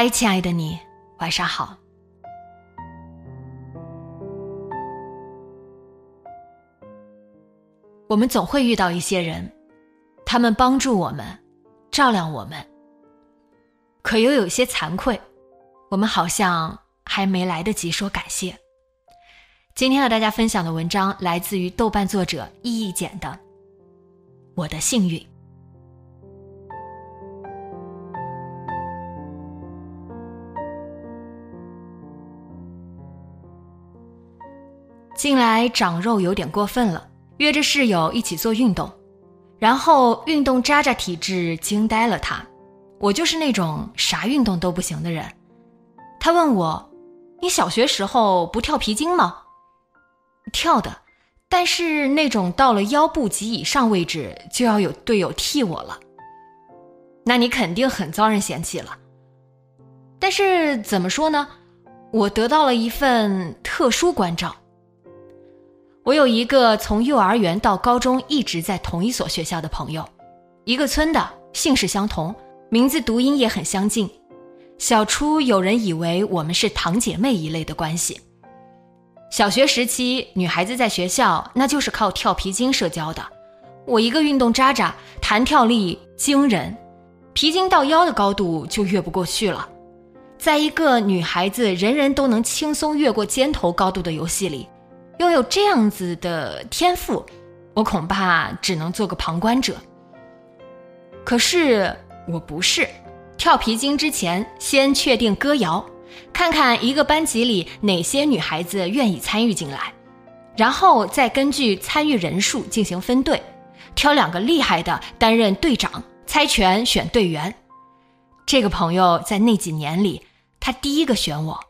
嗨，亲爱的你，晚上好。我们总会遇到一些人，他们帮助我们，照亮我们，可又有些惭愧，我们好像还没来得及说感谢。今天和大家分享的文章来自于豆瓣作者易易简的《我的幸运》。近来长肉有点过分了，约着室友一起做运动，然后运动渣渣体质惊呆了他。我就是那种啥运动都不行的人。他问我：“你小学时候不跳皮筋吗？”跳的，但是那种到了腰部及以上位置就要有队友替我了。那你肯定很遭人嫌弃了。但是怎么说呢？我得到了一份特殊关照。我有一个从幼儿园到高中一直在同一所学校的朋友，一个村的，姓氏相同，名字读音也很相近。小初有人以为我们是堂姐妹一类的关系。小学时期，女孩子在学校那就是靠跳皮筋社交的。我一个运动渣渣，弹跳力惊人，皮筋到腰的高度就越不过去了。在一个女孩子人人都能轻松越过肩头高度的游戏里。拥有这样子的天赋，我恐怕只能做个旁观者。可是我不是，跳皮筋之前先确定歌谣，看看一个班级里哪些女孩子愿意参与进来，然后再根据参与人数进行分队，挑两个厉害的担任队长，猜拳选队员。这个朋友在那几年里，他第一个选我。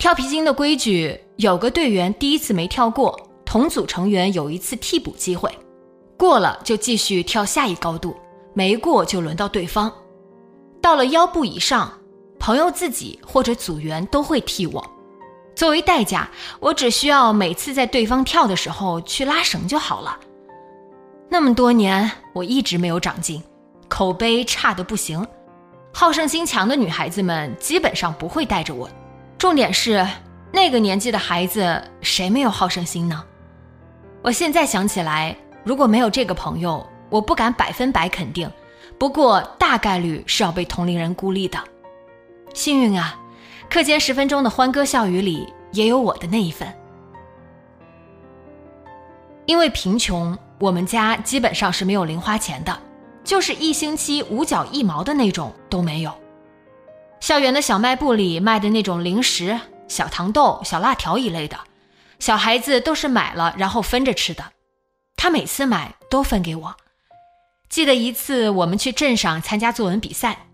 跳皮筋的规矩，有个队员第一次没跳过，同组成员有一次替补机会，过了就继续跳下一高度，没过就轮到对方。到了腰部以上，朋友自己或者组员都会替我。作为代价，我只需要每次在对方跳的时候去拉绳就好了。那么多年，我一直没有长进，口碑差的不行，好胜心强的女孩子们基本上不会带着我。重点是，那个年纪的孩子谁没有好胜心呢？我现在想起来，如果没有这个朋友，我不敢百分百肯定，不过大概率是要被同龄人孤立的。幸运啊，课间十分钟的欢歌笑语里也有我的那一份。因为贫穷，我们家基本上是没有零花钱的，就是一星期五角一毛的那种都没有。校园的小卖部里卖的那种零食、小糖豆、小辣条一类的，小孩子都是买了然后分着吃的。他每次买都分给我。记得一次我们去镇上参加作文比赛，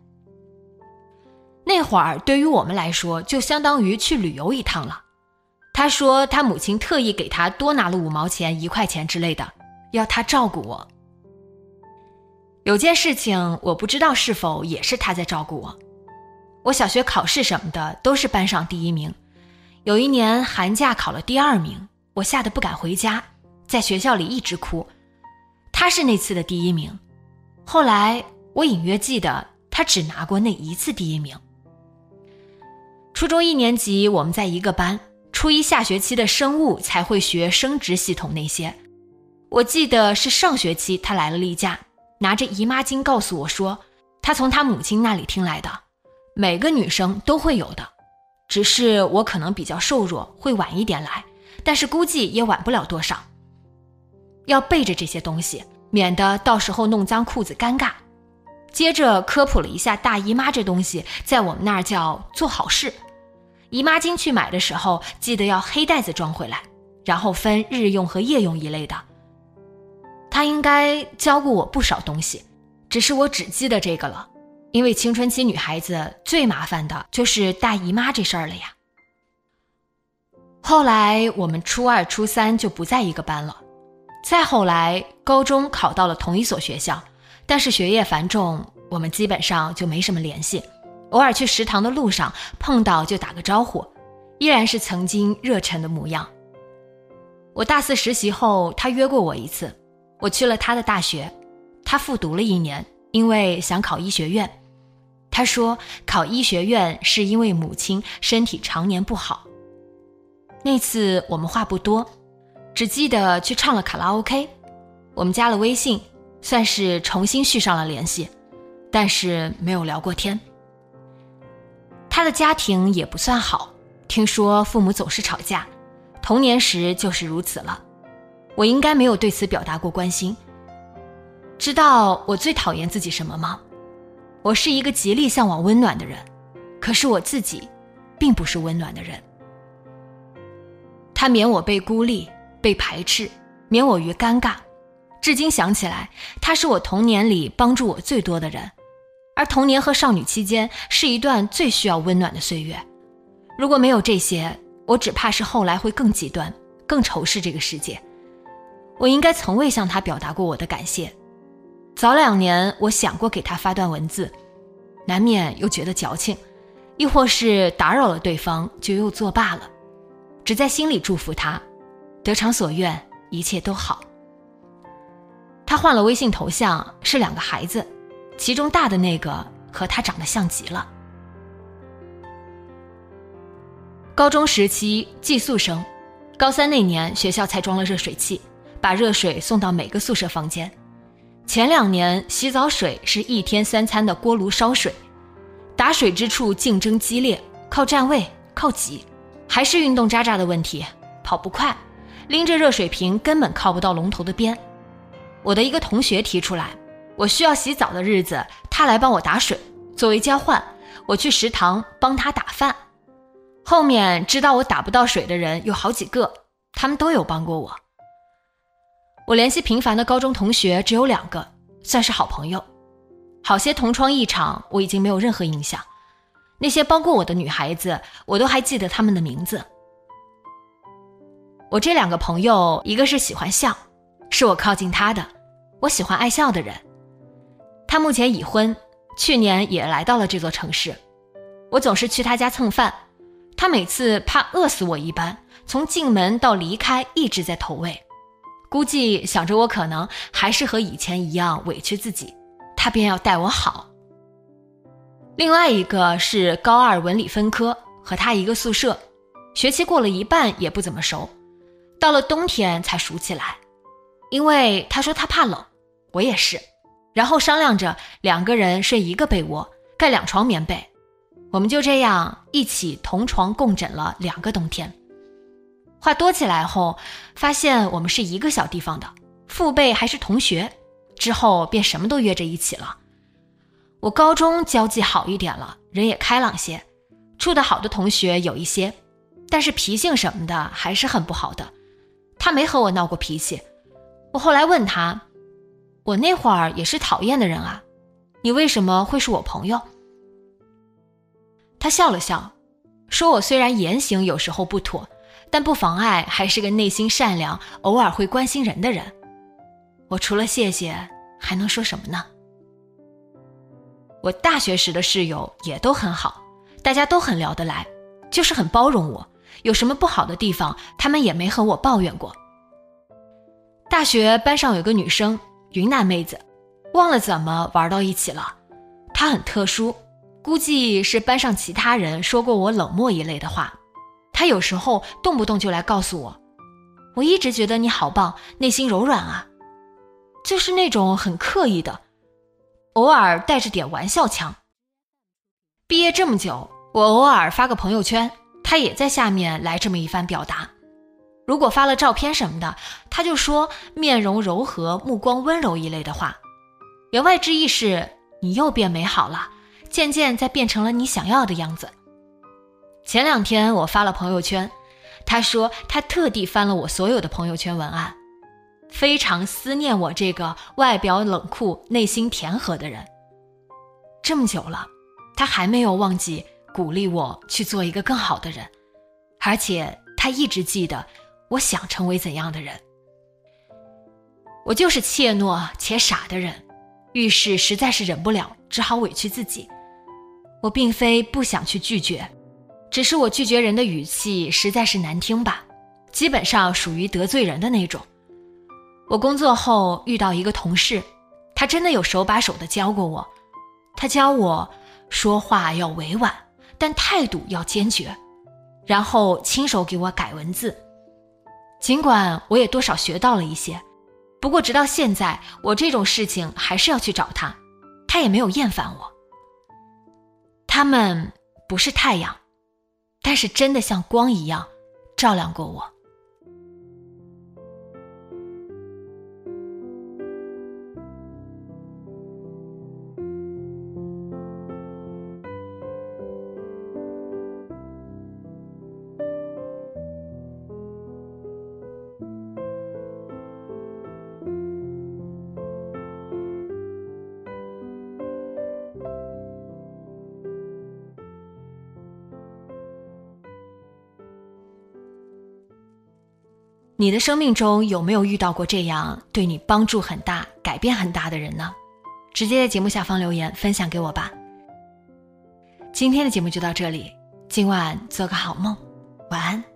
那会儿对于我们来说就相当于去旅游一趟了。他说他母亲特意给他多拿了五毛钱、一块钱之类的，要他照顾我。有件事情我不知道是否也是他在照顾我。我小学考试什么的都是班上第一名，有一年寒假考了第二名，我吓得不敢回家，在学校里一直哭。他是那次的第一名，后来我隐约记得他只拿过那一次第一名。初中一年级我们在一个班，初一下学期的生物才会学生殖系统那些。我记得是上学期他来了例假，拿着姨妈巾告诉我说。他从他母亲那里听来的，每个女生都会有的，只是我可能比较瘦弱，会晚一点来，但是估计也晚不了多少。要备着这些东西，免得到时候弄脏裤子尴尬。接着科普了一下大姨妈这东西，在我们那儿叫做好事。姨妈巾去买的时候，记得要黑袋子装回来，然后分日用和夜用一类的。他应该教过我不少东西。只是我只记得这个了，因为青春期女孩子最麻烦的就是大姨妈这事儿了呀。后来我们初二、初三就不在一个班了，再后来高中考到了同一所学校，但是学业繁重，我们基本上就没什么联系。偶尔去食堂的路上碰到就打个招呼，依然是曾经热忱的模样。我大四实习后，他约过我一次，我去了他的大学。他复读了一年，因为想考医学院。他说考医学院是因为母亲身体常年不好。那次我们话不多，只记得去唱了卡拉 OK。我们加了微信，算是重新续上了联系，但是没有聊过天。他的家庭也不算好，听说父母总是吵架，童年时就是如此了。我应该没有对此表达过关心。知道我最讨厌自己什么吗？我是一个极力向往温暖的人，可是我自己，并不是温暖的人。他免我被孤立、被排斥，免我于尴尬。至今想起来，他是我童年里帮助我最多的人，而童年和少女期间是一段最需要温暖的岁月。如果没有这些，我只怕是后来会更极端、更仇视这个世界。我应该从未向他表达过我的感谢。早两年，我想过给他发段文字，难免又觉得矫情，亦或是打扰了对方，就又作罢了。只在心里祝福他，得偿所愿，一切都好。他换了微信头像，是两个孩子，其中大的那个和他长得像极了。高中时期寄宿生，高三那年学校才装了热水器，把热水送到每个宿舍房间。前两年洗澡水是一天三餐的锅炉烧水，打水之处竞争激烈，靠站位，靠挤，还是运动渣渣的问题，跑不快，拎着热水瓶根本靠不到龙头的边。我的一个同学提出来，我需要洗澡的日子，他来帮我打水，作为交换，我去食堂帮他打饭。后面知道我打不到水的人有好几个，他们都有帮过我。我联系频繁的高中同学只有两个，算是好朋友。好些同窗一场，我已经没有任何印象。那些帮过我的女孩子，我都还记得她们的名字。我这两个朋友，一个是喜欢笑，是我靠近他的。我喜欢爱笑的人。他目前已婚，去年也来到了这座城市。我总是去他家蹭饭，他每次怕饿死我一般，从进门到离开一直在投喂。估计想着我可能还是和以前一样委屈自己，他便要待我好。另外一个是高二文理分科，和他一个宿舍，学期过了一半也不怎么熟，到了冬天才熟起来。因为他说他怕冷，我也是，然后商量着两个人睡一个被窝，盖两床棉被，我们就这样一起同床共枕了两个冬天。话多起来后，发现我们是一个小地方的，父辈还是同学，之后便什么都约着一起了。我高中交际好一点了，人也开朗些，处得好的同学有一些，但是脾性什么的还是很不好的。他没和我闹过脾气，我后来问他，我那会儿也是讨厌的人啊，你为什么会是我朋友？他笑了笑，说我虽然言行有时候不妥。但不妨碍，还是个内心善良、偶尔会关心人的人。我除了谢谢，还能说什么呢？我大学时的室友也都很好，大家都很聊得来，就是很包容我。有什么不好的地方，他们也没和我抱怨过。大学班上有个女生，云南妹子，忘了怎么玩到一起了。她很特殊，估计是班上其他人说过我冷漠一类的话。他有时候动不动就来告诉我，我一直觉得你好棒，内心柔软啊，就是那种很刻意的。偶尔带着点玩笑腔。毕业这么久，我偶尔发个朋友圈，他也在下面来这么一番表达。如果发了照片什么的，他就说面容柔和、目光温柔一类的话，言外之意是你又变美好了，渐渐在变成了你想要的样子。前两天我发了朋友圈，他说他特地翻了我所有的朋友圈文案，非常思念我这个外表冷酷、内心甜和的人。这么久了，他还没有忘记鼓励我去做一个更好的人，而且他一直记得。我想成为怎样的人？我就是怯懦且傻的人，遇事实在是忍不了，只好委屈自己。我并非不想去拒绝，只是我拒绝人的语气实在是难听吧，基本上属于得罪人的那种。我工作后遇到一个同事，他真的有手把手的教过我，他教我说话要委婉，但态度要坚决，然后亲手给我改文字。尽管我也多少学到了一些，不过直到现在，我这种事情还是要去找他，他也没有厌烦我。他们不是太阳，但是真的像光一样照亮过我。你的生命中有没有遇到过这样对你帮助很大、改变很大的人呢？直接在节目下方留言分享给我吧。今天的节目就到这里，今晚做个好梦，晚安。